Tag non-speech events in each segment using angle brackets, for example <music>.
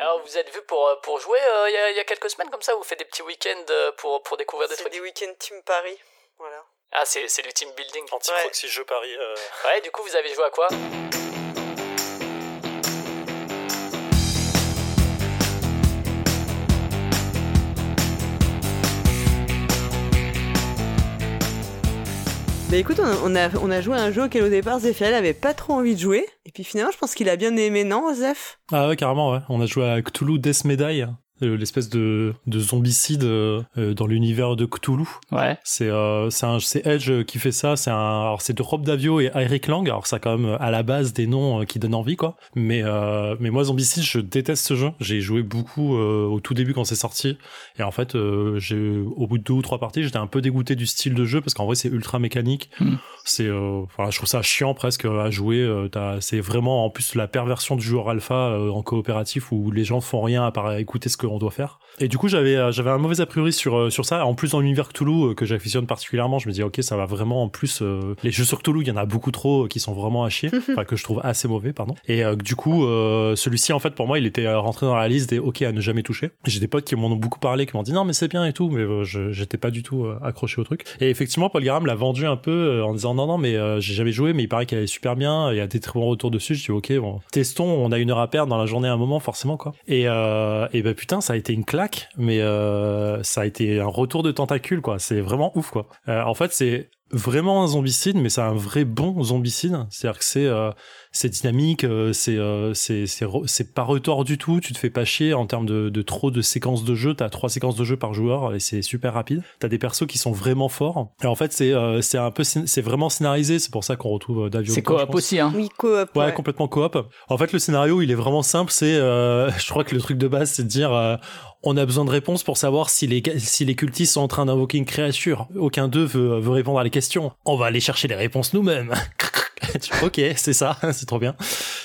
Alors, vous êtes vu pour, pour jouer il y, a, y, a, quelques semaines comme ça Vous faites des petits week-ends pour, pour découvrir des trucs? C'est des week-ends Team Paris, voilà. Ah, c'est du team building. Anti-proxy ouais. jeu Paris. Ouais, du coup, vous avez joué à quoi? Bah écoute, on a, joué à un jeu auquel au départ Zephyriel avait pas trop envie de jouer. Et puis finalement, je pense qu'il a bien aimé, non, Zeph? Ah ouais, carrément, ouais. On a joué à Cthulhu Death Medai. Euh, l'espèce de, de zombicide euh, dans l'univers de Cthulhu. Ouais. C'est euh, c'est Edge qui fait ça. C'est un alors c'est de Rob Davio et Eric Lang. Alors ça a quand même à la base des noms qui donnent envie quoi. Mais mais moi Zombicide je déteste ce jeu. J'ai joué beaucoup au tout début quand c'est sorti et en fait j'ai au bout de deux ou trois parties j'étais un peu dégoûté du style de jeu parce qu'en vrai c'est ultra mécanique. Hmm. C'est voilà je trouve ça chiant presque à jouer. c'est vraiment en plus la perversion du joueur alpha en coopératif où les gens font rien à part écouter ce que on doit faire. Et du coup, j'avais euh, j'avais un mauvais a priori sur euh, sur ça. En plus, dans l'univers Cthulhu euh, que j'affectionne particulièrement, je me dis ok, ça va vraiment. En plus, les jeux sur Cthulhu, il y en a beaucoup trop qui sont vraiment à chier, <laughs> enfin que je trouve assez mauvais, pardon. Et du coup, celui-ci, en fait, pour moi, il était rentré dans la liste des ok à ne jamais toucher. J'ai des potes qui m'en ont beaucoup parlé, qui m'ont dit non mais c'est bien et tout, mais j'étais pas du tout accroché au truc. Et effectivement, Paul Garam l'a vendu un peu en disant non non mais j'ai jamais joué, mais il paraît qu'elle est super bien. Il y a des très bons retours dessus. Je dis ok bon, testons. On a une heure à perdre dans la journée à un moment forcément quoi. Et et ben putain, ça a été une claque, mais euh, ça a été un retour de tentacule, quoi. C'est vraiment ouf, quoi. Euh, en fait, c'est vraiment un zombicide, mais c'est un vrai bon zombicide. C'est-à-dire que c'est euh, c'est dynamique, euh, c'est euh, c'est c'est pas retort du tout. Tu te fais pas chier en termes de, de trop de séquences de jeu. T'as trois séquences de jeu par joueur et c'est super rapide. T'as des persos qui sont vraiment forts. Et en fait, c'est euh, c'est un peu c'est vraiment scénarisé. C'est pour ça qu'on retrouve Davio. C'est coop aussi, hein. Oui, coop. Ouais, complètement coop. En fait, le scénario, il est vraiment simple. C'est, <laughs> je crois que le truc de base, c'est de dire on a besoin de réponses pour savoir si les, si les cultistes sont en train d'invoquer une créature. Aucun d'eux veut, veut répondre à les questions. On va aller chercher les réponses nous-mêmes. <laughs> <laughs> ok, c'est ça, <laughs> c'est trop bien.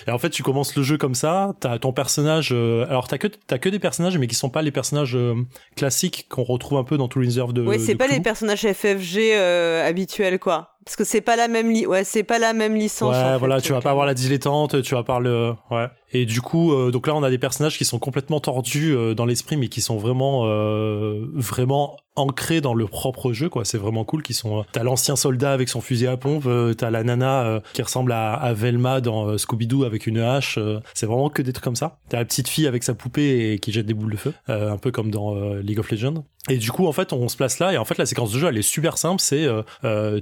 Et en fait, tu commences le jeu comme ça. T'as ton personnage. Euh, alors t'as que t'as que des personnages, mais qui sont pas les personnages euh, classiques qu'on retrouve un peu dans tout l'univers de. Oui, c'est pas les personnages FFG euh, habituels, quoi. Parce que c'est pas la même li ouais, c'est pas la même licence. Ouais, voilà, tu vas pas avoir la dilettante, tu vas pas le, ouais. Et du coup, euh, donc là, on a des personnages qui sont complètement tordus euh, dans l'esprit, mais qui sont vraiment, euh, vraiment ancrés dans le propre jeu, quoi. C'est vraiment cool. Qui sont, t'as l'ancien soldat avec son fusil à pompe, t'as la nana qui ressemble à, à Velma dans Scooby Doo avec une hache. c'est vraiment que des trucs comme ça. T'as la petite fille avec sa poupée et qui jette des boules de feu, un peu comme dans League of Legends. Et du coup, en fait, on se place là et en fait, la séquence de jeu, elle est super simple. C'est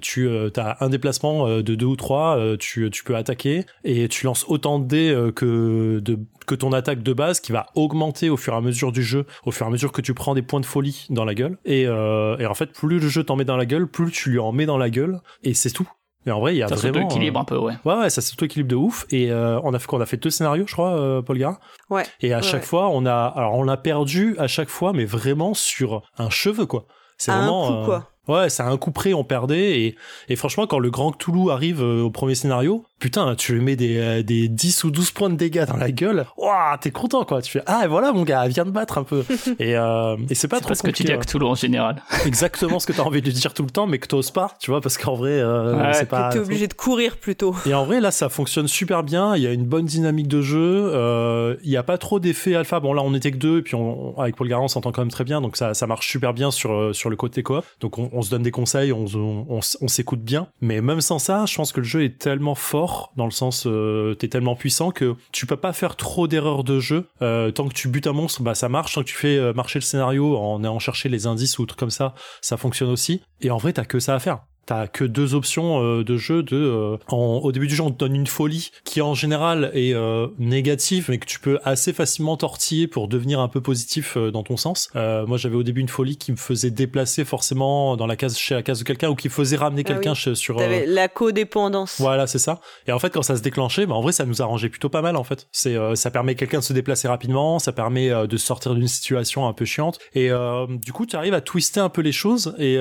tu t'as un déplacement de deux ou trois, tu tu peux attaquer et tu lances autant de dés que de, que ton attaque de base qui va augmenter au fur et à mesure du jeu, au fur et à mesure que tu prends des points de folie dans la gueule. Et, euh, et en fait, plus le jeu t'en met dans la gueule, plus tu lui en mets dans la gueule. Et c'est tout. Mais en vrai, il y a ça vraiment. Ça équilibre un peu, ouais. Ouais, ouais, ça s'auto-équilibre de ouf. Et euh, on a fait on a fait deux scénarios, je crois, euh, Paul Gara. Ouais. Et à chaque ouais. fois, on a, alors on a perdu à chaque fois, mais vraiment sur un cheveu, quoi. C'est vraiment. Un coup, quoi. Ouais, c'est un coup près, on perdait. Et, et franchement, quand le grand Cthulhu arrive au premier scénario, putain, tu lui mets des, euh, des 10 ou 12 points de dégâts dans la gueule. Waouh, t'es content, quoi. Tu fais, ah, voilà, mon gars, viens de battre un peu. <laughs> et, euh, et c'est pas trop ce que tu dis à Cthulhu en général. <laughs> Exactement ce que t'as envie de dire tout le temps, mais que t'oses pas, tu vois, parce qu'en vrai, euh, ouais, c'est pas. T'es obligé de courir plutôt. Et en vrai, là, ça fonctionne super bien. Il y a une bonne dynamique de jeu. Euh, il y a pas trop d'effets alpha. Bon, là, on était que deux, et puis on, avec Paul Garant, on s'entend quand même très bien, donc ça, ça marche super bien sur, sur le côté coop. Donc on, on se donne des conseils, on, on, on, on s'écoute bien. Mais même sans ça, je pense que le jeu est tellement fort, dans le sens, euh, t'es tellement puissant que tu peux pas faire trop d'erreurs de jeu. Euh, tant que tu butes un monstre, bah ça marche. Tant que tu fais euh, marcher le scénario en allant chercher les indices ou trucs comme ça, ça fonctionne aussi. Et en vrai, t'as que ça à faire. T'as que deux options euh, de jeu. De, euh, en, au début du jeu, on te donne une folie qui en général est euh, négative, mais que tu peux assez facilement tortiller pour devenir un peu positif euh, dans ton sens. Euh, moi, j'avais au début une folie qui me faisait déplacer forcément dans la case chez la case de quelqu'un ou qui faisait ramener quelqu'un ah oui. sur. T'avais la codépendance. Voilà, c'est ça. Et en fait, quand ça se déclenchait, bah, en vrai, ça nous arrangeait plutôt pas mal. En fait, c'est ça permet quelqu'un de se déplacer rapidement, ça permet de sortir d'une situation un peu chiante. Et du coup, tu arrives à twister un peu les choses. Et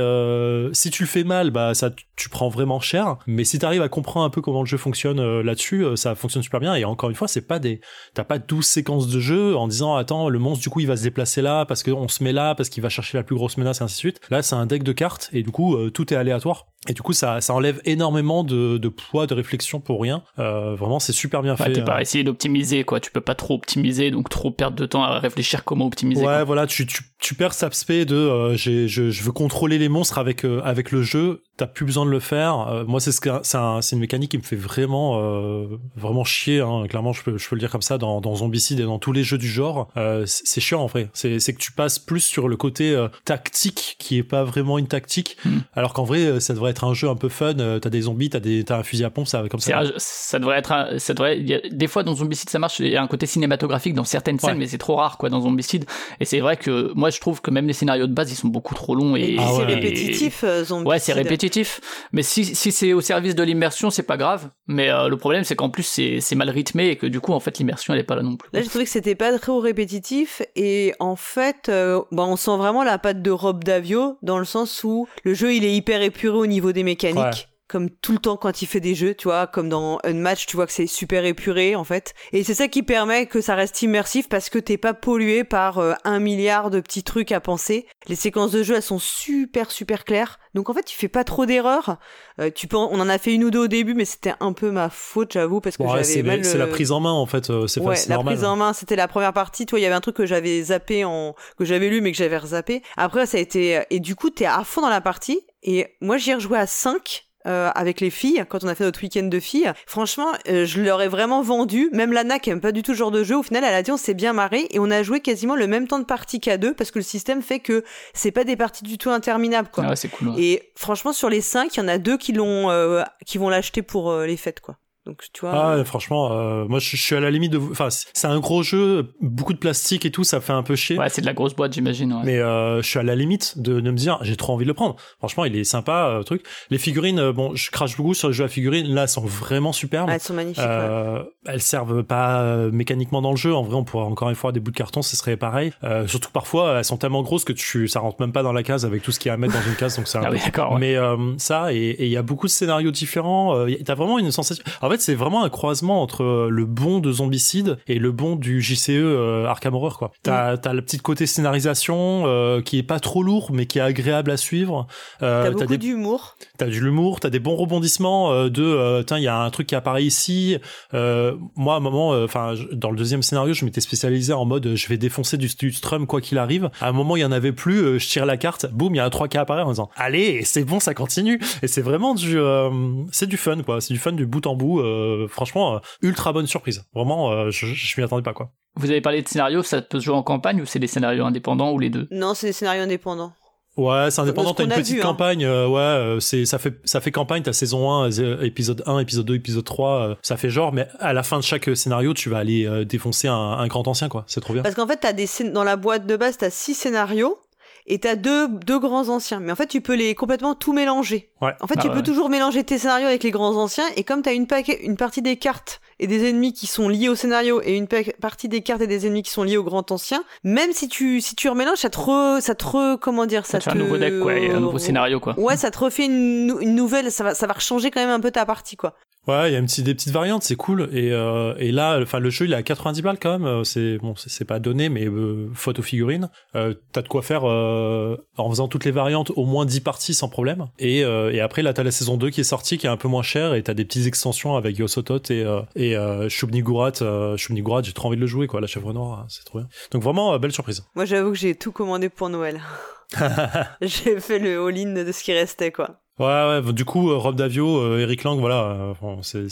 si tu le fais mal, bah ça, ça, tu prends vraiment cher. Mais si t'arrives à comprendre un peu comment le jeu fonctionne euh, là-dessus, euh, ça fonctionne super bien. Et encore une fois, c'est pas des, t'as pas 12 séquences de jeu en disant, attends, le monstre, du coup, il va se déplacer là parce qu'on se met là, parce qu'il va chercher la plus grosse menace et ainsi de suite. Là, c'est un deck de cartes et du coup, euh, tout est aléatoire. Et du coup, ça, ça enlève énormément de, de poids, de réflexion pour rien. Vraiment, c'est super bien Ouais, fait. t'es pas essayer d'optimiser, quoi. Tu peux pas trop optimiser, donc trop perdre de temps à réfléchir comment optimiser. Ouais, quoi. voilà, tu, tu, tu perds cet aspect de euh, je, je veux contrôler les monstres avec euh, avec le jeu. T'as plus besoin de le faire. Euh, moi, c'est ce c'est un, c'est une mécanique qui me fait vraiment euh, vraiment chier. Hein. Clairement, je peux je peux le dire comme ça dans dans Zombicide et dans tous les jeux du genre. Euh, c'est chiant en vrai. C'est c'est que tu passes plus sur le côté euh, tactique qui est pas vraiment une tactique, Hmm. alors qu'en vrai, ça devrait être un jeu un peu fun. T'as des zombies, t'as des t'as un fusil à pompe, ça comme ça. un- ça devrait être, un- ça devrait. y a- des fois dans Zombicide ça marche. Il y a un côté cinématographique dans certaines scènes, Ouais. mais c'est trop rare quoi dans Zombicide. Et c'est vrai que moi je trouve que même les scénarios de base ils sont beaucoup trop longs et, Ah c'est ouais. répétitif, euh, zombie. Ouais, c'est répétitif. Mais si, si c'est au service de l'immersion, c'est pas grave. Mais euh, le problème, c'est qu'en plus, c'est mal rythmé et que du coup, en fait, l'immersion, elle est pas là non plus. Là, j'ai trouvé que c'était pas très répétitif et en fait, euh, bah, on sent vraiment la patte de Rob Davio dans le sens où le jeu il est hyper épuré au niveau des mécaniques. Ouais. Comme tout le temps quand il fait des jeux, tu vois, comme dans Unmatch, tu vois que c'est super épuré en fait. Et c'est ça qui permet que ça reste immersif parce que t'es pas pollué par euh, un milliard de petits trucs à penser. Les séquences de jeu elles sont super super claires. Donc en fait tu fais pas trop d'erreurs. Euh, tu peux, on en a fait une ou deux au début, mais c'était un peu ma faute, j'avoue, parce que Ouais, j'avais c'est la euh, prise en main en fait. C'est Ouais, la normal. prise en main, c'était la première partie. Toi, il y avait un truc que j'avais zappé en, que j'avais lu, mais que j'avais rezappé. Après, ça a été, et du coup, t'es à fond dans la partie. Et moi, j'y ai rejoué à 5. Euh, avec les filles, quand on a fait notre week-end de filles, franchement, euh, je leur ai vraiment vendu. Même Lana, qui aime pas du tout ce genre de jeu, au final, elle a dit on s'est bien marré et on a joué quasiment le même temps de partie qu'à deux parce que le système fait que c'est pas des parties du tout interminables, quoi. Ah ouais, c'est cool. ouais. Et franchement, sur les cinq, il y en a deux qui l'ont, euh, qui vont l'acheter pour euh, les fêtes, quoi. Donc, tu vois. Ah, ouais, franchement, euh, moi je je suis à la limite de. Enfin, c'est c'est un gros jeu, beaucoup de plastique et tout, ça fait un peu chier. Ouais, c'est de la grosse boîte, j'imagine. Ouais. Mais euh, je suis à la limite de, de me dire, j'ai trop envie de le prendre. Franchement, il est sympa, euh, truc. Les figurines, euh, bon, je crache beaucoup sur les jeux à figurines. Là, elles sont vraiment superbes. Ah, elles sont magnifiques. ouais. Euh, elles servent pas euh, mécaniquement dans le jeu. En vrai, on pourrait encore une fois des bouts de carton, ce serait pareil. Euh, surtout parfois, elles sont tellement grosses que tu, ça rentre même pas dans la case avec tout ce qu'il y a à mettre dans une case. Donc c'est un Ah peu oui, d'accord. ouais. mais euh, ça, et et il y a beaucoup de scénarios différents. euh, T'as vraiment une sensation. En fait, c'est vraiment un croisement entre euh, le bon de Zombicide et le bon du JCE euh, Arkham Horror. Quoi. T'as t'as le petit côté scénarisation euh, qui est pas trop lourd, mais qui est agréable à suivre. Euh, T'as beaucoup des d'humour. T'as de l'humour, t'as des bons rebondissements de tiens il y a un truc qui apparaît ici. Moi à un moment, enfin dans le deuxième scénario, je m'étais spécialisé en mode je vais défoncer du, du strum quoi qu'il arrive. À un moment il y en avait plus, je tire la carte, boum il y a un 3 qui apparaît en disant allez c'est bon ça continue et c'est vraiment du c'est du fun quoi, c'est du fun du bout en bout. Euh, franchement euh, ultra bonne surprise. Vraiment euh, je, je m'y attendais pas quoi. Vous avez parlé de scénarios, ça peut se jouer en campagne ou c'est des scénarios indépendants ou les deux? Non, c'est des scénarios indépendants. Ouais, c'est indépendant. T'as une petite vu, hein. campagne. euh, ouais, euh, c'est ça fait ça fait campagne. T'as saison 1, euh, épisode 1, épisode 2, épisode 3. euh, ça fait genre, mais à la fin de chaque scénario, tu vas aller euh, défoncer un, un grand ancien, quoi. C'est trop bien. Parce qu'en fait, t'as des scén- dans la boîte de base, t'as six scénarios et t'as deux, deux grands anciens. Mais en fait, tu peux les complètement tout mélanger. Ouais. En fait, Ah tu ouais. peux toujours mélanger tes scénarios avec les grands anciens. Et comme t'as une, paquet- une partie des cartes et des ennemis qui sont liés au scénario et une pa- partie des cartes et des ennemis qui sont liés au grand ancien, même si tu, si tu remélanges, ça te re, ça te re- comment dire, ça Ça te un nouveau deck, quoi, et un nouveau scénario, quoi. Ouais, ça te refait une, une nouvelle, ça va, ça va changer quand même un peu ta partie, quoi. Ouais, il y a un petit, des petites variantes, c'est cool. Et, euh, et là, enfin, le jeu, il est à 90 balles quand même. euh, C'est bon, c'est pas donné, mais euh, faute aux figurines, euh, t'as de quoi faire euh, en faisant toutes les variantes, au moins 10 parties sans problème. Et, euh, et après, là, t'as la saison 2 qui est sortie, qui est un peu moins chère, et t'as des petites extensions avec Yosotot et euh, et euh, Shubnigurat. Euh, Shubnigurat, j'ai trop envie de le jouer, quoi. La chèvre noire, hein, c'est trop bien. Donc vraiment, belle surprise. Moi, j'avoue que j'ai tout commandé pour Noël. <laughs> j'ai fait le all-in de ce qui restait, quoi. Ouais, ouais, du coup, euh, Rob Davio, euh, Eric Lang, voilà, euh, c'est-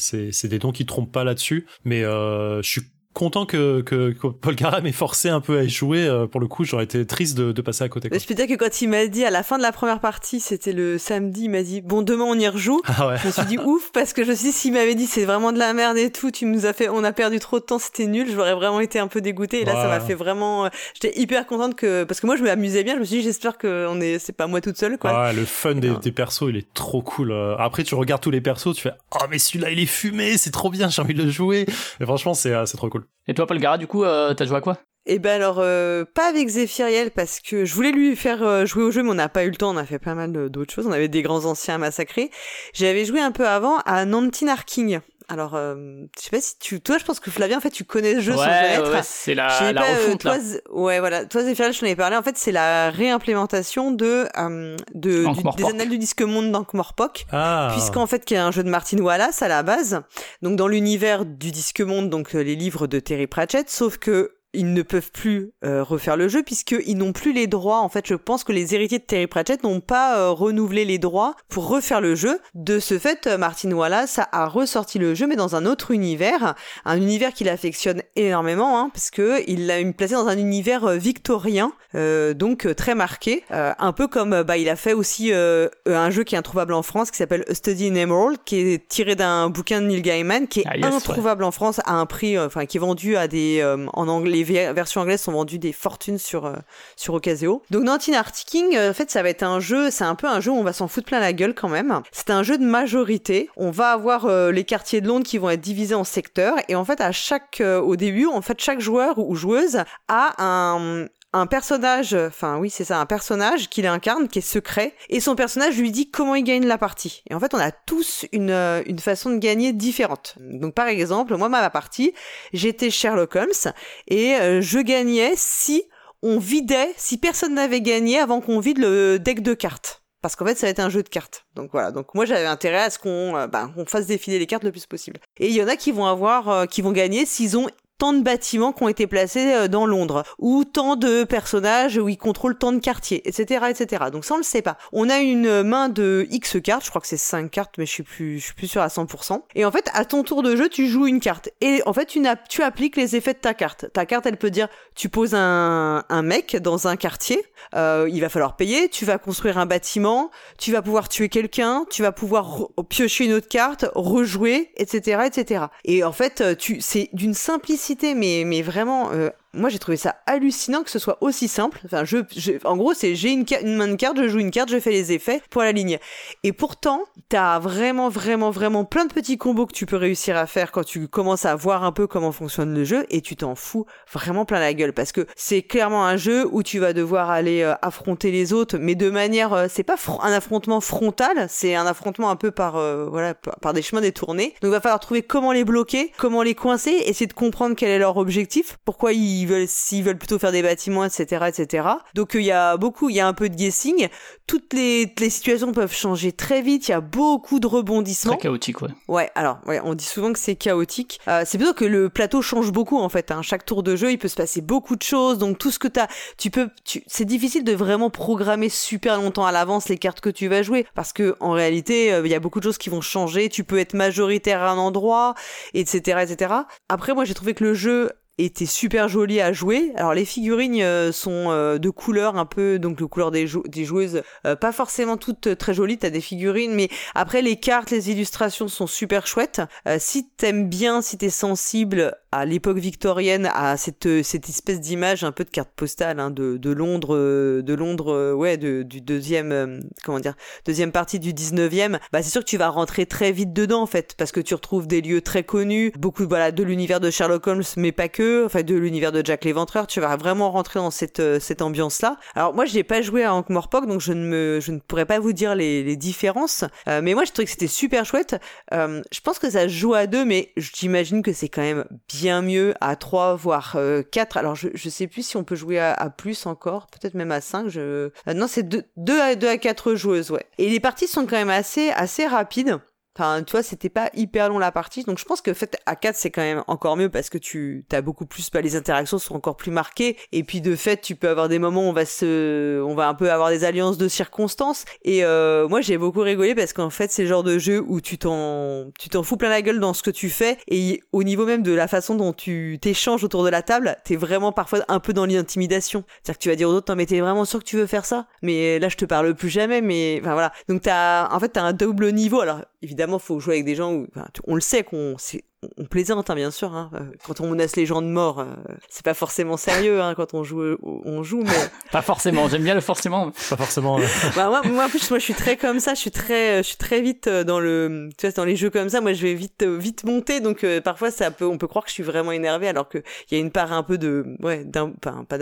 des dons qui trompent pas là-dessus, mais euh, je suis content que, que, que Paul Karam ait forcé un peu à y jouer. euh, pour le coup, j'aurais été triste de, de passer à côté. quoi. Je peux dire que quand il m'a dit à la fin de la première partie, c'était le samedi, il m'a dit bon demain on y rejoue. Ah ouais. Je me suis dit ouf parce que je me suis dit s'il m'avait dit c'est vraiment de la merde et tout, tu nous as fait, on a perdu trop de temps, c'était nul, j'aurais vraiment été un peu dégoûtée. Et là ça m'a fait vraiment, euh, j'étais hyper contente que parce que moi je m'amusais bien, je me suis dit j'espère que on est, c'est pas moi toute seule quoi. Ouais, le fun des persos, il est trop cool. Euh, Après, tu regardes tous les persos, tu fais Oh, mais celui-là, il est fumé, c'est trop bien, j'ai envie de le jouer. Et franchement, c'est euh, c'est trop cool. Et toi, Paul Gara, du coup, euh, t'as joué à quoi? Et ben alors, euh, pas avec Zéphiriel parce que je voulais lui faire euh, jouer au jeu, mais on n'a pas eu le temps. On a fait pas mal d'autres choses. On avait des grands anciens à massacrer. J'avais joué un peu avant à Nantin Arking. Alors, euh, je sais pas si tu, toi, je pense que Flavien, en fait, tu connais le jeu sans connaître. Ouais, c'est la, la pas, euh, refonte toi, là. Z- ouais, voilà. Toi, Zéphiriel, je t'en avais parlé. En fait, c'est la réimplémentation de, euh, de du- des annales du disque monde d'Ankh-Morpork. Ah. Puisqu'en fait, qui est un jeu de Martin Wallace à la base, donc dans l'univers du disque monde, donc euh, les livres de Terry Pratchett, sauf que ils ne peuvent plus euh, refaire le jeu puisqu'ils n'ont plus les droits. En fait, je pense que les héritiers de Terry Pratchett n'ont pas euh, renouvelé les droits pour refaire le jeu. De ce fait, euh, Martin Wallace a, ressorti le jeu, mais dans un autre univers, un univers qu'il affectionne énormément, hein, parce que il l'a placé dans un univers victorien, euh, donc très marqué, un peu comme bah il a fait aussi un jeu qui est introuvable en France qui s'appelle A Study in Emerald, qui est tiré d'un bouquin de Neil Gaiman, qui est Ah, yes, ouais. introuvable en France à un prix, enfin qui est vendu à des, en anglais, les ver- versions anglaises sont vendues des fortunes sur euh, sur Ocasio. Donc Nantin Arctic, euh, en fait, ça va être un jeu, c'est un peu un jeu où on va s'en foutre plein la gueule quand même. C'est un jeu de majorité. On va avoir euh, les quartiers de Londres qui vont être divisés en secteurs et en fait à chaque au début, en fait chaque joueur ou joueuse a un un personnage, enfin oui c'est ça, un personnage qu'il incarne qui est secret et son personnage lui dit comment il gagne la partie. Et en fait on a tous une, euh, une façon de gagner différente. Donc par exemple moi ma partie j'étais Sherlock Holmes et euh, je gagnais si on vidait, si personne n'avait gagné avant qu'on vide le deck de cartes. Parce qu'en fait, ça va être un jeu de cartes. Donc voilà. Donc moi, j'avais intérêt à ce qu'on euh, bah, fasse défiler les cartes le plus possible. Et il y en a qui vont avoir, euh, qui vont gagner s'ils ont tant de bâtiments qui ont été placés euh, dans Londres, ou tant de personnages où ils contrôlent tant de quartiers, etc., etc. Donc ça, on le sait pas. On a une main de X cartes, je crois que c'est 5 cartes, mais je suis plus, je suis plus sûr à 100%. Et en fait, à ton tour de jeu, tu joues une carte. Et en fait, tu, tu appliques les effets de ta carte. Ta carte, elle peut dire, tu poses un, un mec dans un quartier, euh, il va falloir payer, tu vas construire un bâtiment, tu vas pouvoir tuer quelqu'un, tu vas pouvoir piocher une autre carte, rejouer, etc., etc. Et en fait, euh, tu, c'est d'une simplicité, mais, mais vraiment, euh, moi j'ai trouvé ça hallucinant que ce soit aussi simple. Enfin, je, en gros, c'est j'ai une, main de carte, je joue une carte, je fais les effets pour la ligne. Et pourtant, t'as vraiment, vraiment, vraiment plein de petits combos que tu peux réussir à faire quand tu commences à voir un peu comment fonctionne le jeu et tu t'en fous vraiment plein la gueule parce que c'est clairement un jeu où tu vas devoir aller euh, affronter les autres, mais de manière, euh, c'est pas un affrontement frontal, c'est un affrontement un peu par, euh, voilà, par des chemins détournés. Donc il va falloir trouver comment les bloquer, comment les coincer, essayer de comprendre quel est leur objectif, pourquoi ils veulent, s'ils veulent plutôt faire des bâtiments, etc., etc. Donc euh, il y a beaucoup, il y a un peu de guessing. Toutes les, les situations peuvent changer très vite. Il y a beaucoup de rebondissements. Très chaotique, ouais. Ouais, alors, ouais, on dit souvent que c'est chaotique. Euh, c'est plutôt que le plateau change beaucoup en fait. Hein. Chaque tour de jeu, il peut se passer beaucoup de choses. Donc tout ce que t'as, tu peux, tu, c'est difficile de vraiment programmer super longtemps à l'avance les cartes que tu vas jouer parce que en réalité, euh, il y a beaucoup de choses qui vont changer. Tu peux être majoritaire à un endroit, etc., etc. Après, moi, j'ai trouvé que le jeu était super joli à jouer. Alors les figurines euh, sont euh, de couleurs un peu donc de couleur des, jou- des joueuses euh, pas forcément toutes très jolies, t'as des figurines mais après les cartes, les illustrations sont super chouettes. Si t'aimes bien, si t'es sensible à l'époque victorienne, à cette cette espèce d'image un peu de carte postale hein, de Londres euh, de Londres euh, ouais du deuxième euh, comment dire deuxième partie du 19e, bah c'est sûr que tu vas rentrer très vite dedans en fait parce que tu retrouves des lieux très connus, beaucoup voilà de l'univers de Sherlock Holmes mais pas que, enfin de l'univers de Jack l'Éventreur, tu vas vraiment rentrer dans cette cette ambiance là. Alors moi je n'ai pas joué à Ankh-Morpork donc je ne me je ne pourrais pas vous dire les, différences, mais moi je trouvais que c'était super chouette. Je pense que ça joue à deux mais j'imagine que c'est quand même bien mieux à trois voire euh, quatre. Alors je je sais plus si on peut jouer à, à plus encore, peut-être même à cinq. Je euh, non c'est deux, deux à deux à quatre joueuses ouais. Et les parties sont quand même assez assez rapides. Enfin, tu vois, c'était pas hyper long la partie, donc je pense que fait à 4 c'est quand même encore mieux parce que tu as beaucoup plus, bah, les interactions sont encore plus marquées, et puis de fait tu peux avoir des moments où on va se, on va un peu avoir des alliances de circonstances, et euh, moi j'ai beaucoup rigolé parce qu'en fait c'est le genre de jeu où tu t'en, tu t'en fous plein la gueule dans ce que tu fais, et au niveau même de la façon dont tu t'échanges autour de la table, t'es vraiment parfois un peu dans l'intimidation, c'est-à-dire que tu vas dire aux autres, non mais t'es vraiment sûr que tu veux faire ça, mais là je te parle plus jamais, mais enfin voilà, donc t'as, en fait t'as un double niveau, alors évidemment faut jouer avec des gens où on le sait qu'on c'est on plaisante, hein, bien sûr. Hein. Euh, quand on menace les gens de mort, euh, c'est pas forcément sérieux hein, quand on joue, on joue, mais <laughs> pas forcément. J'aime bien le forcément. Pas forcément. <laughs> bah, moi, moi, en plus, moi, je suis très comme ça. Je suis très, je suis très vite dans le, tu vois, dans les jeux comme ça. Moi, je vais vite, vite monter. Donc parfois, ça peut, on peut croire que je suis vraiment énervé, alors que il y a une part un peu de, ouais, d'un, enfin, pas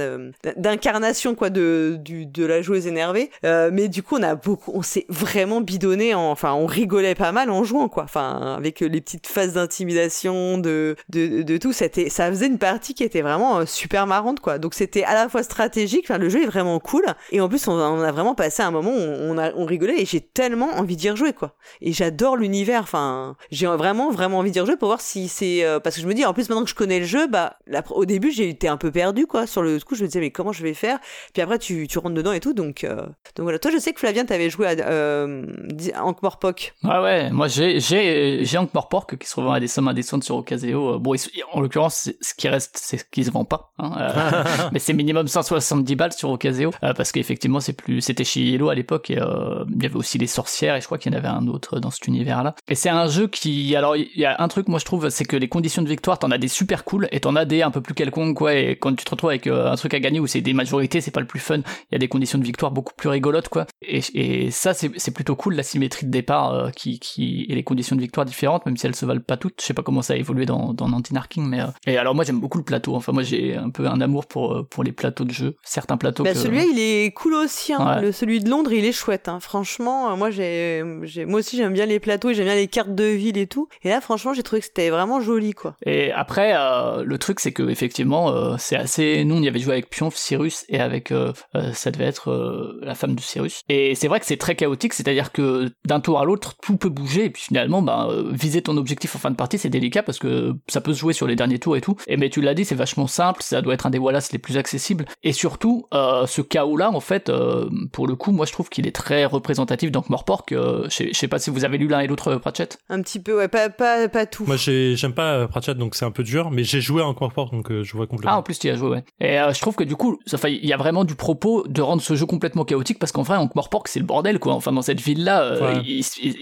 d'incarnation quoi, de, du, de la joueuse énervée. mais du coup, on a beaucoup, on s'est vraiment bidonné. En, enfin, on rigolait pas mal en jouant, quoi. Enfin, avec les petites phases d'intimidation de, de, tout. Ça faisait une partie qui était vraiment euh, super marrante, quoi. Donc c'était à la fois stratégique, le jeu est vraiment cool. Et en plus, on, a vraiment passé un moment où on, rigolait et j'ai tellement envie d'y rejouer, quoi. Et j'adore l'univers. Enfin, j'ai vraiment, vraiment envie d'y rejouer pour voir si c'est, euh, parce que je me dis, en plus, maintenant que je connais le jeu, bah, au début, j'ai été un peu perdu, quoi. Sur le coup, je me disais, mais comment je vais faire? Puis après, tu, rentres dedans et tout. Donc, euh, donc voilà. Toi, je sais que Flavien, t'avais joué à, euh, Ankh-Morpork. Ouais, ouais. Moi, j'ai, j'ai, Ankh-Morpork qui se revend à des sommes descendre sur Ocaseo. Euh, bon, en l'occurrence, ce qui reste, c'est ce qui se vend pas. Hein, euh, <laughs> <laughs> mais c'est minimum 170 balles sur Ocaseo euh, parce qu'effectivement, c'est plus, c'était chez Yellow à l'époque et il y avait aussi les sorcières et je crois qu'il y en avait un autre dans cet univers-là. Et c'est un jeu qui, alors il y a un truc moi je trouve, c'est que les conditions de victoire, t'en as des super cool et t'en as des un peu plus quelconques quoi. Et quand tu te retrouves avec un truc à gagner où c'est des majorités, c'est pas le plus fun. Il y a des conditions de victoire beaucoup plus rigolotes quoi. Et, et ça c'est plutôt cool la symétrie de départ qui, qui et les conditions de victoire différentes, même si elles se valent pas toutes. Je sais pas comment ça a évolué dans, dans Nantinarking, mais euh, et alors moi j'aime beaucoup le plateau. Enfin moi j'ai un peu un amour pour euh, pour les plateaux de jeu, certains plateaux. Bah, Celui-là il est cool aussi. Hein. Le, celui de Londres il est chouette. Hein. Franchement, euh, moi j'ai moi aussi j'aime bien les plateaux et j'aime bien les cartes de ville et tout. Et là franchement j'ai trouvé que c'était vraiment joli quoi. Et après le truc c'est que effectivement c'est assez. Nous on y avait joué avec Pionf, Cyrus et avec ça devait être la femme de Cyrus. Et c'est vrai que c'est très chaotique, c'est-à-dire que d'un tour à l'autre tout peut bouger et puis finalement bah, viser ton objectif en fin de partie c'est délicat parce que ça peut se jouer sur les derniers tours et tout. Et mais tu l'as dit, c'est vachement simple, ça doit être un des Wallace les plus accessibles. Et surtout, euh, ce chaos-là, en fait, euh, pour le coup, moi je trouve qu'il est très représentatif dans Morpork. Euh, je sais pas si vous avez lu l'un et l'autre Pratchett. Un petit peu, ouais, pas, pas, pas tout. Moi j'aime pas Pratchett, donc c'est un peu dur, mais j'ai joué à Morpork, donc je vois complètement. Ah, en plus tu y as joué, ouais. Et je trouve que du coup, il y a vraiment du propos de rendre ce jeu complètement chaotique parce qu'en vrai, Morpork c'est le bordel, quoi. Enfin, dans cette ville-là,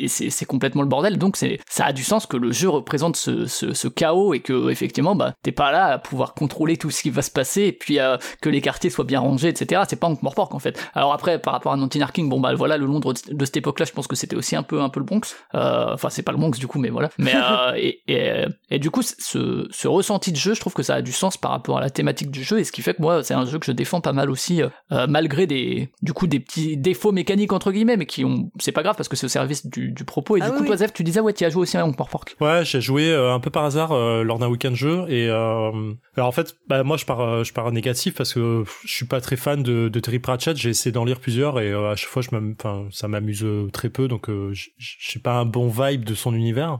c'est complètement le bordel, donc ça a du sens que le jeu représente ce, ce, ce chaos et que effectivement bah t'es pas là à pouvoir contrôler tout ce qui va se passer et puis euh, que les quartiers soient bien rangés etc c'est pas Ankh-Morpork en fait. Alors après par rapport à Nantinarking bon bah voilà le Londres de cette époque là je pense que c'était aussi un peu un peu le Bronx. Euh, enfin c'est pas le Bronx du coup mais voilà. Mais <laughs> euh, et, et, et, du coup ce, ce ressenti de jeu je trouve que ça a du sens par rapport à la thématique du jeu et ce qui fait que moi c'est un jeu que je défends pas mal aussi malgré des du coup des petits défauts mécaniques entre guillemets mais qui ont c'est pas grave parce que c'est au service du, du propos. Et ah du coup toi Zef tu disais ouais tu as joué aussi à Ankh-Morpork ouais j'ai joué un peu par hasard lors d'un week-end jeu et euh, alors en fait, bah, moi je pars, euh, je pars négatif parce que je suis pas très fan de, Terry Pratchett. J'ai essayé d'en lire plusieurs et euh, à chaque fois, je enfin, ça m'amuse très peu, donc je j'ai pas un bon vibe de son univers.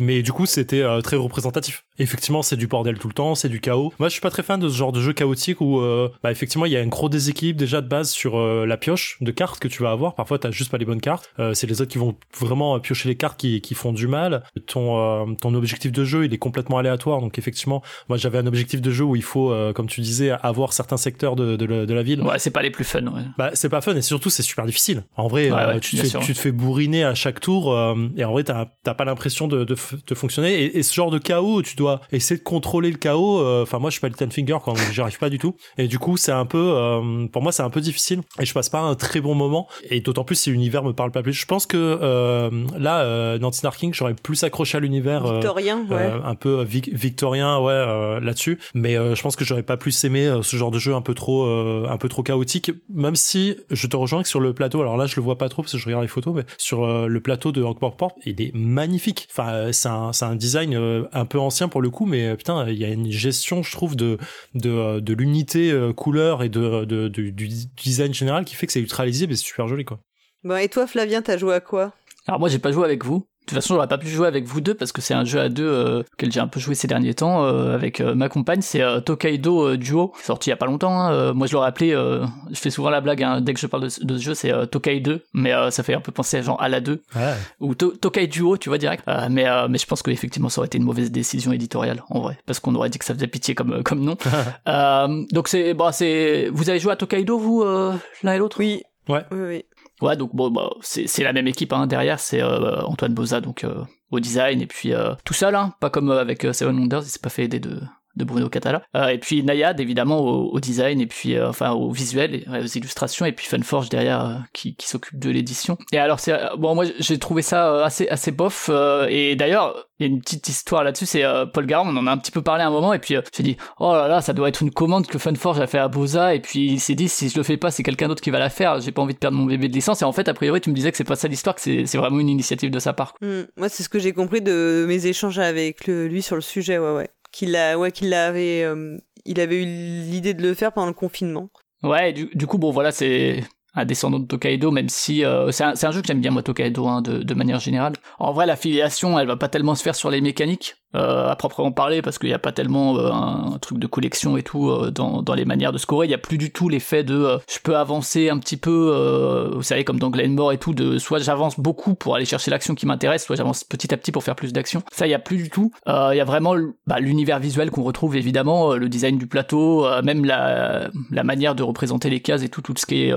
Mais du coup, c'était très représentatif. Effectivement, c'est du bordel tout le temps, c'est du chaos. Moi, je suis pas très fan de ce genre de jeu chaotique où, bah, effectivement, il y a un gros déséquilibre déjà de base sur la pioche de cartes que tu vas avoir. Parfois, t'as juste pas les bonnes cartes. c'est les autres qui vont vraiment piocher les cartes qui, qui font du mal. Ton, ton objectif de jeu, il est complètement aléatoire, donc effectivement, moi j'avais un objectif de jeu où il faut, euh, comme tu disais, avoir certains secteurs de, de, de la ville. Ouais, c'est pas les plus fun. Ouais. Bah c'est pas fun et surtout c'est super difficile. En vrai, euh, tu, te fais, tu, te fais, bourriner à chaque tour euh, et en vrai t'as pas l'impression de, de, de, fonctionner et, et, ce genre de chaos où tu dois essayer de contrôler le chaos. Enfin moi je suis pas le ten finger quand <laughs> j'y arrive pas du tout et du coup c'est un peu, pour moi c'est un peu difficile et je passe pas un très bon moment et d'autant plus si l'univers me parle pas plus. Je pense que là Nancy Narking j'aurais plus accroché à l'univers victorien, ouais. un peu victorien ouais euh, là-dessus. Mais euh, je pense que j'aurais pas plus aimé euh, ce genre de jeu un peu trop un peu trop chaotique. Même si je te rejoins que sur le plateau alors là je le vois pas trop parce que je regarde les photos mais sur le plateau de Ankh Port il est magnifique. Enfin c'est un c'est un design un peu ancien pour le coup mais putain il y a une gestion je trouve de de, de l'unité couleur et de, de, du design général qui fait que c'est ultra lisible et c'est super joli quoi. Bon, et toi, Flavien, t'as joué à quoi? Alors moi, j'ai pas joué avec vous. De toute façon, j'aurais pas pu jouer avec vous deux parce que c'est un jeu à deux euh, auquel j'ai un peu joué ces derniers temps euh, avec euh, ma compagne. C'est euh, Tokaido Duo, sorti il y a pas longtemps. Hein. moi, je l'aurais appelé. je fais souvent la blague hein, dès que je parle de, de ce jeu, c'est Tokai 2, mais ça fait un peu penser à genre à la 2 ouais. ou to Tokai Duo, tu vois direct. mais mais je pense qu'effectivement, ça aurait été une mauvaise décision éditoriale en vrai, parce qu'on aurait dit que ça faisait pitié comme comme nom. <laughs> donc c'est bon, c'est vous avez joué à Tokaido vous l'un et l'autre? Oui. Ouais. Oui, oui. Ouais, donc bon, bah, c'est la même équipe hein, derrière, c'est euh, Antoine Boza, donc euh, au design et puis tout seul, hein, pas comme avec Seven Wonders, il s'est pas fait aider de de Bruno Catala. Euh, et puis Nayad, évidemment, au, design, et puis euh, enfin au visuel, et aux illustrations, et puis Funforge derrière euh, qui, qui s'occupe de l'édition. Et alors, c'est bon, moi j'ai trouvé ça assez assez bof. et d'ailleurs, il y a une petite histoire là-dessus, c'est Paul Garand, on en a un petit peu parlé à un moment, et puis j'ai dit, oh là là, ça doit être une commande que Funforge a fait à Boza, et puis il s'est dit, si je le fais pas, c'est quelqu'un d'autre qui va la faire, j'ai pas envie de perdre mon bébé de licence, et en fait, a priori, tu me disais que c'est pas ça l'histoire, que c'est vraiment une initiative de sa part. Mmh. moi, c'est ce que j'ai compris de mes échanges avec lui sur le sujet, ouais, ouais qu'il a, ouais, euh, avait eu l'idée de le faire pendant le confinement. Ouais, du, coup, bon, voilà, c'est un descendant de Tokaido, même si euh, c'est un, jeu que j'aime bien moi Tokaido hein, de, de, manière générale. En vrai, l'affiliation, elle va pas tellement se faire sur les mécaniques, euh, à proprement parler parce qu'il n'y a pas tellement euh, un, truc de collection et tout euh, dans, dans, les manières de scorer. Il n'y a plus du tout l'effet de je peux avancer un petit peu, vous savez, comme dans Glenmore et tout, de soit j'avance beaucoup pour aller chercher l'action qui m'intéresse, soit j'avance petit à petit pour faire plus d'action. Ça, il n'y a plus du tout. Il y a vraiment bah, l'univers visuel qu'on retrouve évidemment, le design du plateau, même la, la manière de représenter les cases et tout, tout ce qui est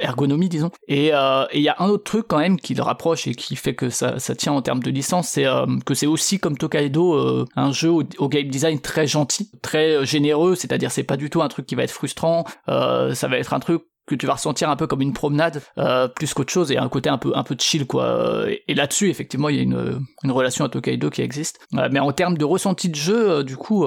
ergonomie, disons. Et il y a un autre truc quand même qui le rapproche et qui fait que ça, ça tient en termes de licence, c'est que c'est aussi comme Tokaido euh, un jeu au, game design très gentil, très euh, généreux, c'est-à-dire c'est pas du tout un truc qui va être frustrant, euh, ça va être un truc que tu vas ressentir un peu comme une promenade plus qu'autre chose et un côté un peu un peu chill quoi. Et, là-dessus effectivement il y a une, une relation à Tokaido qui existe. Mais en termes de ressenti de jeu du coup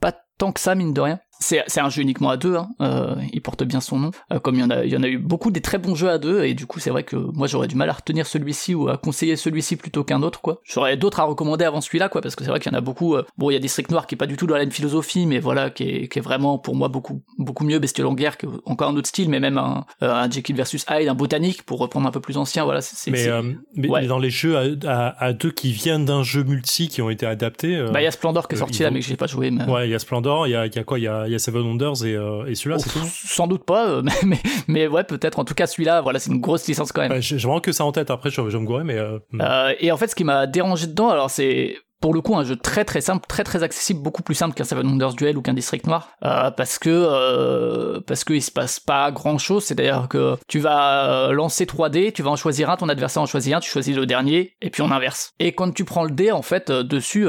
pas tant que ça mine de rien c'est un jeu uniquement à deux, hein. euh, il porte bien son nom. Euh, comme il y en a, il y en a eu beaucoup des très bons jeux à deux, et du coup c'est vrai que moi j'aurais du mal à retenir celui-ci ou à conseiller celui-ci plutôt qu'un autre, quoi. J'aurais d'autres à recommander avant celui-là, quoi, parce que c'est vrai qu'il y en a beaucoup. Euh, bon, il y a District Noir qui est pas du tout dans la même philosophie, mais voilà, qui est, qui est vraiment pour moi beaucoup beaucoup mieux. Bestiole en guerre, qui est encore un autre style, mais même un, un Jekyll versus Hyde, un botanique pour reprendre un peu plus ancien. Voilà, c'est. Mais, mais, dans les jeux à, à, deux qui viennent d'un jeu multi qui ont été adaptés. bah il y a Splendor qui est sorti là, mais que j'ai pas joué. Mais... Ouais, il y a Splendor, il y a, y a quoi Il y a, y a Seven Wonders euh, et, celui-là, c'est tout Sans doute pas, euh, <laughs> mais, mais, ouais, peut-être. En tout cas, celui-là, voilà, c'est une grosse licence quand même. J'ai vraiment que ça en tête. Après, je, vais me gourer, mais. Euh, hmm. et en fait, ce qui m'a dérangé dedans, alors c'est pour le coup un jeu très très simple, très très accessible, beaucoup plus simple qu'un Seven Wonders Duel ou qu'un District Noir, parce que euh, parce qu'il se passe pas grand chose. C'est-à-dire que tu vas lancer 3 dés, tu vas en choisir un, ton adversaire en choisit un, tu choisis le dernier, et puis on inverse. Et quand tu prends le dé, en fait, dessus,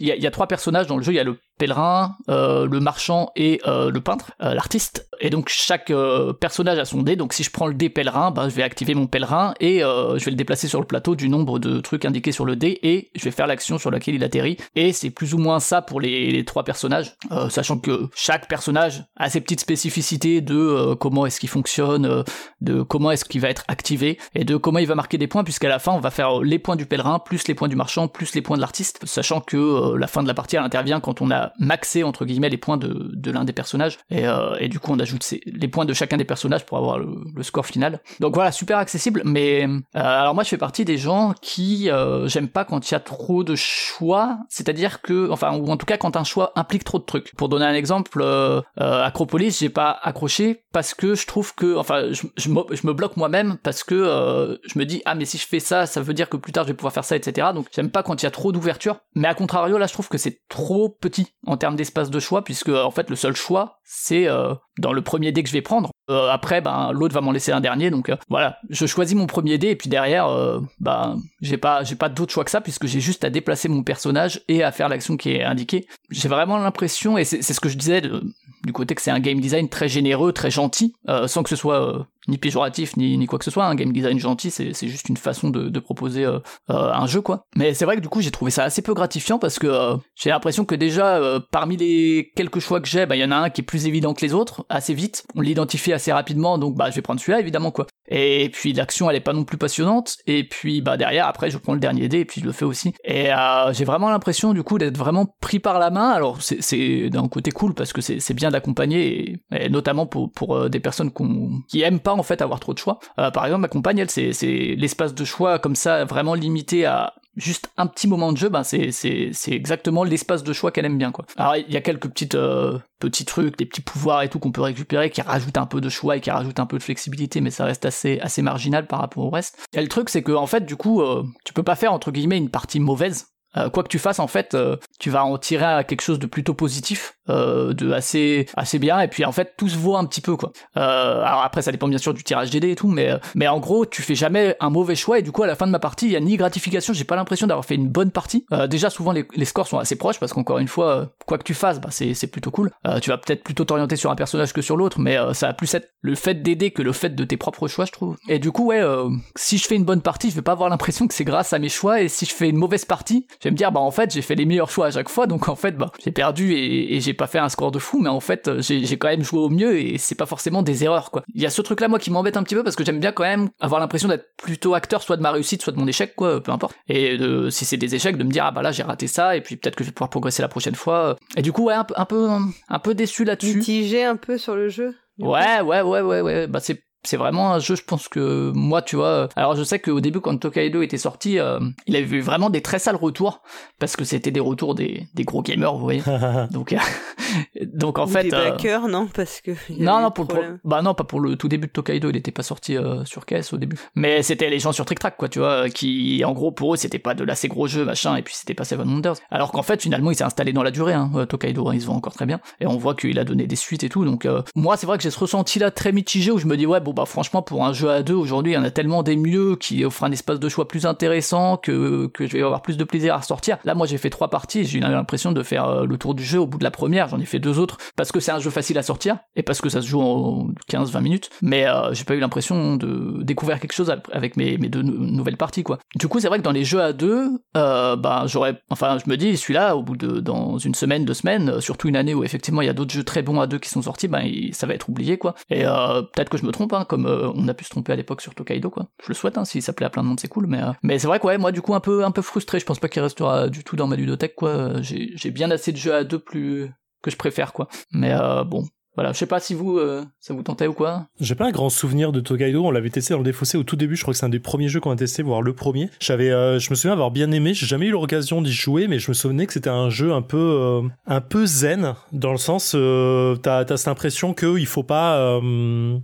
il y, a, y, a trois personnages dans le jeu. Il y a le pèlerin, euh, le marchand et euh, le peintre, euh, l'artiste. Et donc chaque personnage a son dé. Donc si je prends le dé pèlerin, ben, je vais activer mon pèlerin et je vais le déplacer sur le plateau du nombre de trucs indiqués sur le dé et je vais faire l'action sur laquelle il atterrit. Et c'est plus ou moins ça pour les, trois personnages, sachant que chaque personnage a ses petites spécificités de comment est-ce qu'il fonctionne, de comment est-ce qu'il va être activé et de comment il va marquer des points, puisqu'à la fin on va faire les points du pèlerin plus les points du marchand plus les points de l'artiste, sachant que la fin de la partie elle intervient quand on a maxer entre guillemets les points de, l'un des personnages et, euh, et, du coup on ajoute les points de chacun des personnages pour avoir le, score final. Donc voilà, super accessible. Mais euh, alors moi je fais partie des gens qui euh, j'aime pas quand il y a trop de choix, c'est-à-dire que enfin ou en tout cas quand un choix implique trop de trucs. Pour donner un exemple, Acropolis j'ai pas accroché parce que je trouve que enfin je, me, je me, bloque moi-même parce que je me dis ah mais si je fais ça ça veut dire que plus tard je vais pouvoir faire ça etc. Donc j'aime pas quand il y a trop d'ouverture. Mais à contrario là je trouve que c'est trop petit en termes d'espace de choix, puisque en fait le seul choix, c'est euh, dans le premier dé que je vais prendre. Euh, après, ben l'autre va m'en laisser un dernier, donc euh, voilà, je choisis mon premier dé et puis derrière, ben j'ai pas j'ai pas d'autre choix que ça puisque j'ai juste à déplacer mon personnage et à faire l'action qui est indiquée. J'ai vraiment l'impression et c'est ce que je disais du côté que c'est un game design très généreux, très gentil, sans que ce soit ni péjoratif ni, ni quoi que ce soit. Un game design gentil, c'est juste une façon de, de proposer un jeu quoi. Mais c'est vrai que du coup j'ai trouvé ça assez peu gratifiant parce que j'ai l'impression que déjà parmi les quelques choix que j'ai, ben, il y en a un qui est plus évident que les autres, assez vite. On l'identifie assez rapidement, donc bah je vais prendre celui-là évidemment quoi. Et puis l'action elle est pas non plus passionnante. Et puis bah derrière après je prends le dernier dé et puis je le fais aussi. Et euh, j'ai vraiment l'impression du coup d'être vraiment pris par la main. Alors c'est d'un côté cool parce que c'est bien d'accompagner et, notamment pour, pour euh, des personnes qui aiment pas en fait avoir trop de choix. Euh, par exemple ma compagne elle c'est l'espace de choix comme ça vraiment limité à juste un petit moment de jeu, ben c'est c'est c'est exactement l'espace de choix qu'elle aime bien quoi. Alors il y a quelques petites euh, petits trucs, des petits pouvoirs et tout qu'on peut récupérer qui rajoutent un peu de choix et qui rajoutent un peu de flexibilité, mais ça reste assez assez marginal par rapport au reste. Et le truc c'est que en fait du coup euh, tu peux pas faire entre guillemets une partie mauvaise. Euh, quoi que tu fasses en fait, tu vas en tirer à quelque chose de plutôt positif de assez assez bien et puis en fait tout se voit un petit peu quoi. alors après ça dépend bien sûr du tirage DD et tout mais mais en gros tu fais jamais un mauvais choix et du coup à la fin de ma partie il y a ni gratification j'ai pas l'impression d'avoir fait une bonne partie. déjà souvent les, scores sont assez proches parce qu'encore une fois quoi que tu fasses bah, c'est c'est plutôt cool. tu vas peut-être plutôt t'orienter sur un personnage que sur l'autre mais ça va plus être le fait d'aider que le fait de tes propres choix je trouve. Et du coup ouais si je fais une bonne partie je vais pas avoir l'impression que c'est grâce à mes choix et si je fais une mauvaise partie je vais me dire bah en fait j'ai fait les meilleurs choix à chaque fois donc en fait bah j'ai perdu et, j'ai pas fait un score de fou mais en fait j'ai quand même joué au mieux et c'est pas forcément des erreurs quoi. Il y a ce truc là moi qui m'embête un petit peu parce que j'aime bien quand même avoir l'impression d'être plutôt acteur soit de ma réussite soit de mon échec quoi peu importe. Et de, si c'est des échecs de me dire ah bah là j'ai raté ça et puis peut-être que je vais pouvoir progresser la prochaine fois et du coup ouais un peu un peu un peu déçu là-dessus. Mitigé un peu sur le jeu. Ouais, ouais, ouais, ouais, ouais. Bah c'est c'est vraiment un jeu, je pense que moi, tu vois. Alors, je sais qu'au début, quand Tokaido était sorti, euh, il avait eu vraiment des très sales retours parce que c'était des retours des, des gros gamers, vous voyez. <laughs> donc, euh, <laughs> donc en Ou fait. Des euh... non, parce que. Non, non, pour, le bah non, pas pour le tout début de Tokaido, il était pas sorti euh, sur caisse au début. Mais c'était les gens sur Trick Track, quoi, tu vois, qui, en gros, pour eux, c'était pas de l'assez gros jeu, machin, et puis c'était pas Seven Wonders. Alors qu'en fait, finalement, il s'est installé dans la durée, hein, Tokaido, hein, il se vend encore très bien, et on voit qu'il a donné des suites et tout. Donc, moi, c'est vrai que j'ai ce ressenti là très mitigé où je me dis ouais, bon bah franchement, pour un jeu à deux aujourd'hui, il y en a tellement des mieux qui offrent un espace de choix plus intéressant que, que je vais avoir plus de plaisir à ressortir. Là, moi, j'ai fait trois parties, j'ai eu l'impression de faire euh, le tour du jeu au bout de la première, j'en ai fait deux autres parce que c'est un jeu facile à sortir et parce que ça se joue en 15-20 minutes, mais euh, j'ai pas eu l'impression de découvrir quelque chose avec mes, mes deux nouvelles parties, quoi. Du coup, c'est vrai que dans les jeux à deux, euh, bah, j'aurais, enfin, je me dis, celui-là, au bout de, dans une semaine, deux semaines, surtout une année où effectivement il y a d'autres jeux très bons à deux qui sont sortis, ben, ça va être oublié, quoi. Et peut-être que je me trompe, hein, comme on a pu se tromper à l'époque sur Tokaido quoi. Je le souhaite hein, s'il s'appelait à plein de monde c'est cool mais euh, mais c'est vrai que ouais moi du coup un peu un peu frustré, je pense pas qu'il restera du tout dans ma ludothèque quoi. J'ai j'ai bien assez de jeux à deux plus que je préfère quoi. Mais euh, bon, voilà, je sais pas si vous, euh, ça vous tentait ou quoi. J'ai pas un grand souvenir de Tokaido. On l'avait testé dans le défaussé au tout début. Je crois que c'est un des premiers jeux qu'on a testé, voire le premier. J'avais, euh, je me souviens avoir bien aimé. J'ai jamais eu l'occasion d'y jouer, mais je me souvenais que c'était un jeu un peu, euh, un peu zen dans le sens, t'as, t'as cette impression que il faut pas,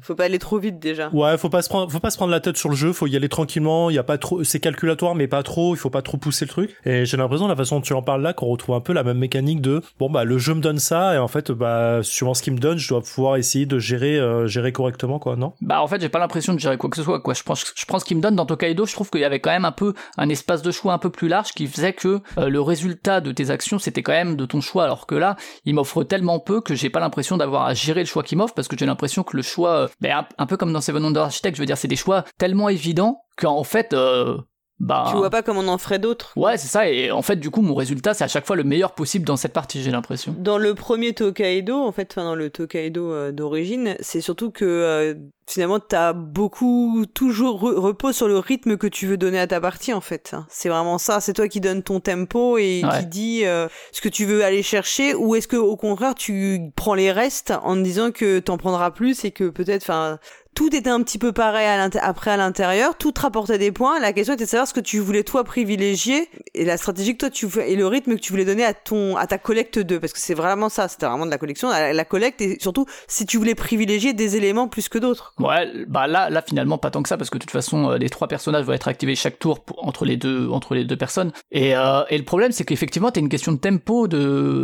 faut pas aller trop vite déjà. Ouais, faut pas se prendre, faut pas se prendre la tête sur le jeu. Faut y aller tranquillement. Il y a pas trop, c'est calculatoire, mais pas trop. Il faut pas trop pousser le truc. Et j'ai l'impression, la façon dont tu en parles là, qu'on retrouve un peu la même mécanique de, bon bah le jeu me donne ça, et en fait, bah suivant ce qu'il me donne, je dois pouvoir essayer de gérer euh, gérer correctement quoi non? Bah en fait j'ai pas l'impression de gérer quoi que ce soit quoi. Je pense je prends ce qu'il me donne. Dans Tokaido je trouve qu'il y avait quand même un peu un espace de choix un peu plus large qui faisait que euh, le résultat de tes actions c'était quand même de ton choix. Alors que là il m'offre tellement peu que j'ai pas l'impression d'avoir à gérer le choix qu'il m'offre parce que j'ai l'impression que le choix euh, ben, un, peu comme dans Seven Wonders Architect je veux dire c'est des choix tellement évidents qu'en fait bah, tu vois pas comment on en ferait d'autres. Ouais, c'est ça. Et en fait, du coup, mon résultat, c'est à chaque fois le meilleur possible dans cette partie, j'ai l'impression. Dans le premier Tokaido, en fait, enfin dans le Tokaido euh, d'origine, c'est surtout que euh, finalement, t'as beaucoup toujours repos sur le rythme que tu veux donner à ta partie, en fait. C'est vraiment ça. C'est toi qui donnes ton tempo et qui dis euh, ce que tu veux aller chercher, ou est-ce que au contraire tu prends les restes en disant que t'en prendras plus et que peut-être, enfin, tout était un petit peu pareil après à l'intérieur, tout te rapportait des points. La question était de savoir ce que tu voulais toi privilégier et la stratégie que toi tu et le rythme que tu voulais donner à ton à ta collecte 2 parce que c'est vraiment ça, c'était vraiment de la collection, la, collecte et surtout si tu voulais privilégier des éléments plus que d'autres. Ouais, bah là là finalement pas tant que ça parce que de toute façon euh, les trois personnages vont être activés chaque tour entre les deux entre les deux personnes et euh, et le problème c'est qu'effectivement t'as une question de tempo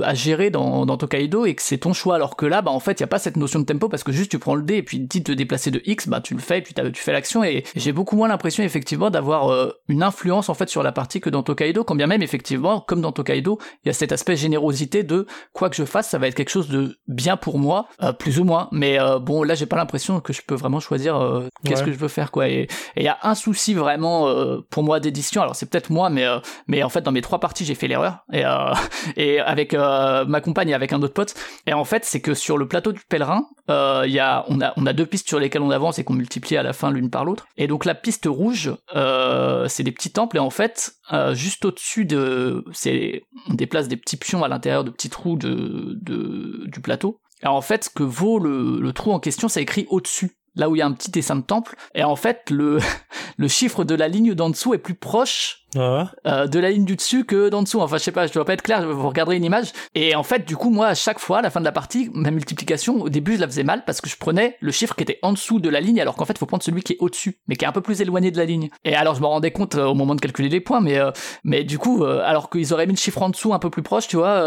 à gérer dans dans Tokaido et que c'est ton choix alors que là bah en fait il y a pas cette notion de tempo parce que juste tu prends le dé et puis dit de te déplacer de X, bah tu le fais, puis tu fais l'action et j'ai beaucoup moins l'impression effectivement d'avoir euh, une influence en fait sur la partie que dans Tokaido, quand bien même effectivement, comme dans Tokaido, il y a cet aspect générosité de quoi que je fasse, ça va être quelque chose de bien pour moi, euh, plus ou moins. Mais euh, bon, là j'ai pas l'impression que je peux vraiment choisir qu'est-ce que je veux faire quoi. Et il y a un souci vraiment pour moi d'édition. Alors c'est peut-être moi, mais mais en fait dans mes trois parties j'ai fait l'erreur et <laughs> et avec ma compagne et avec un autre pote. Et en fait c'est que sur le plateau du pèlerin, il y a on a on a deux pistes sur lesquelles on avance et qu'on multiplie à la fin l'une par l'autre. Et donc la piste rouge, euh, c'est des petits temples et en fait, euh, juste au-dessus de, c'est, on déplace des petits pions à l'intérieur de petits trous de, de du plateau. Et en fait, ce que vaut le, le trou en question, c'est écrit au-dessus là où il y a un petit dessin de temple. Et en fait, le, <laughs> le chiffre de la ligne d'en dessous est plus proche ouais. euh, de la ligne du dessus que d'en dessous. Enfin, je sais pas, je dois pas être clair, vous regarderez une image. Et en fait, du coup, moi, à chaque fois, à la fin de la partie, ma multiplication, au début, je la faisais mal parce que je prenais le chiffre qui était en dessous de la ligne, alors qu'en fait, il faut prendre celui qui est au-dessus, mais qui est un peu plus éloigné de la ligne. Et alors, je me rendais compte euh, au moment de calculer les points, mais, euh, mais du coup, alors qu'ils auraient mis le chiffre en dessous un peu plus proche, tu vois,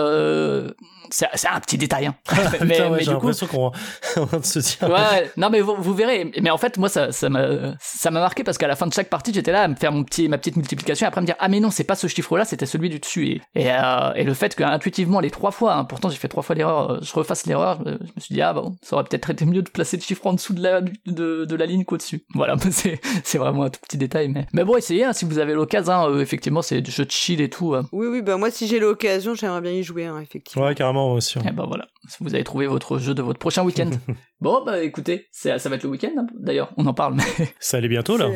c'est un petit détail. Hein. <laughs> mais, Putain, ouais, mais du coup, qu'on <laughs> se dire. Ouais, non mais vous, vous verrez. Mais en fait, moi, ça, m'a, ça m'a marqué parce qu'à la fin de chaque partie, j'étais là à me faire mon petit, ma petite multiplication, après me dire ah mais non, c'est pas ce chiffre-là, c'était celui du dessus. Et, et, euh, et le fait que intuitivement les trois fois, hein, pourtant j'ai fait trois fois l'erreur, euh, je refasse l'erreur, je, me- je me suis dit ah bon, ça aurait peut-être été mieux de placer le chiffre en dessous de la, de, de la ligne qu'au-dessus. <laughs> Voilà, <laughs> c'est, c'est vraiment un tout petit détail, mais, mais bon, essayez hein, si vous avez l'occasion. hein, euh, effectivement, c'est du jeu de chill et tout. euh. Oui, oui, bah moi, si j'ai l'occasion, j'aimerais bien y jouer, hein, effectivement. Ouais, carrément, aussi. Et ben voilà, vous avez trouvé votre jeu de votre prochain week-end. <laughs> bon bah écoutez, ça va être le week-end. hein. D'ailleurs, on en parle. Mais Ça allait bientôt, là.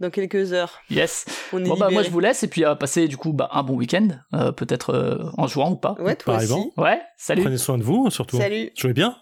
Dans, quelques heures. yes. On est Bon bah moi je vous laisse et puis à passer du coup bah, un bon week-end, euh, peut-être euh, en jouant ou pas. Ouais, toi Pareillement. aussi. Ouais, salut. Prenez soin de vous, surtout. Salut. Jouez bien.